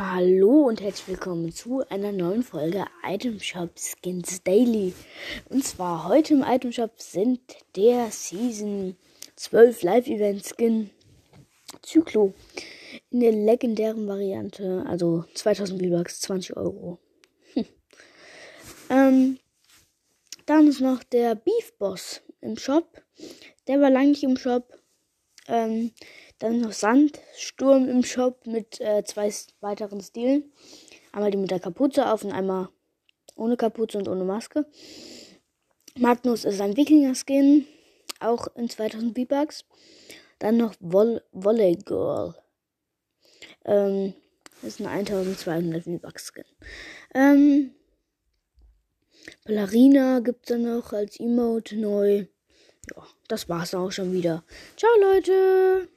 Hallo und herzlich willkommen zu einer neuen Folge Item Shop Skins Daily. Und zwar heute im Item Shop sind der Season 12 Live Event Skin Zyclo in der legendären Variante, also 2000 V-Bucks, 20 Euro. Hm. Ähm, dann ist noch der Beef Boss im Shop. Der war lange nicht im Shop. Ähm, dann noch Sandsturm im Shop mit äh, zwei weiteren Stilen. Einmal die mit der Kapuze auf und einmal ohne Kapuze und ohne Maske. Magnus ist ein Wikinger-Skin, auch in 2000 V-Bucks. Dann noch Voll Volley Girl. Ähm, das ist ein 1200 V-Bucks-Skin. Ähm, Ballerina gibt es dann noch als Emote neu. Ja, das war's auch schon wieder. Ciao, Leute!